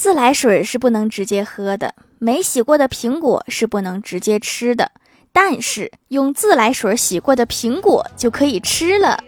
自来水是不能直接喝的，没洗过的苹果是不能直接吃的，但是用自来水洗过的苹果就可以吃了。